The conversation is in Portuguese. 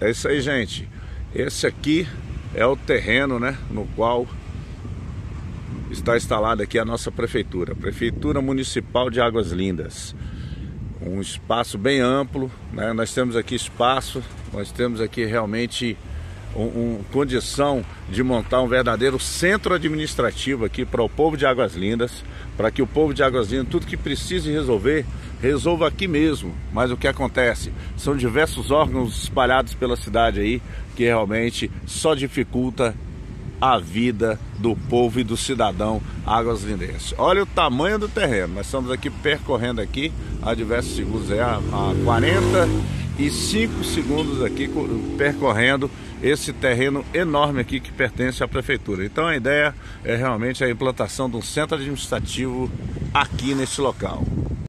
É isso aí, gente. Esse aqui é o terreno, né, no qual está instalada aqui a nossa prefeitura, Prefeitura Municipal de Águas Lindas. Um espaço bem amplo, né? Nós temos aqui espaço, nós temos aqui realmente um, um, condição de montar um verdadeiro centro administrativo aqui para o povo de Águas Lindas, para que o povo de Águas Lindas, tudo que precise resolver, resolva aqui mesmo. Mas o que acontece? São diversos órgãos espalhados pela cidade aí que realmente só dificulta a vida do povo e do cidadão Águas Lindense. Olha o tamanho do terreno. Nós estamos aqui percorrendo aqui a diversos segundos, é a 45 segundos aqui percorrendo esse terreno enorme aqui que pertence à prefeitura. Então a ideia é realmente a implantação de um centro administrativo aqui neste local.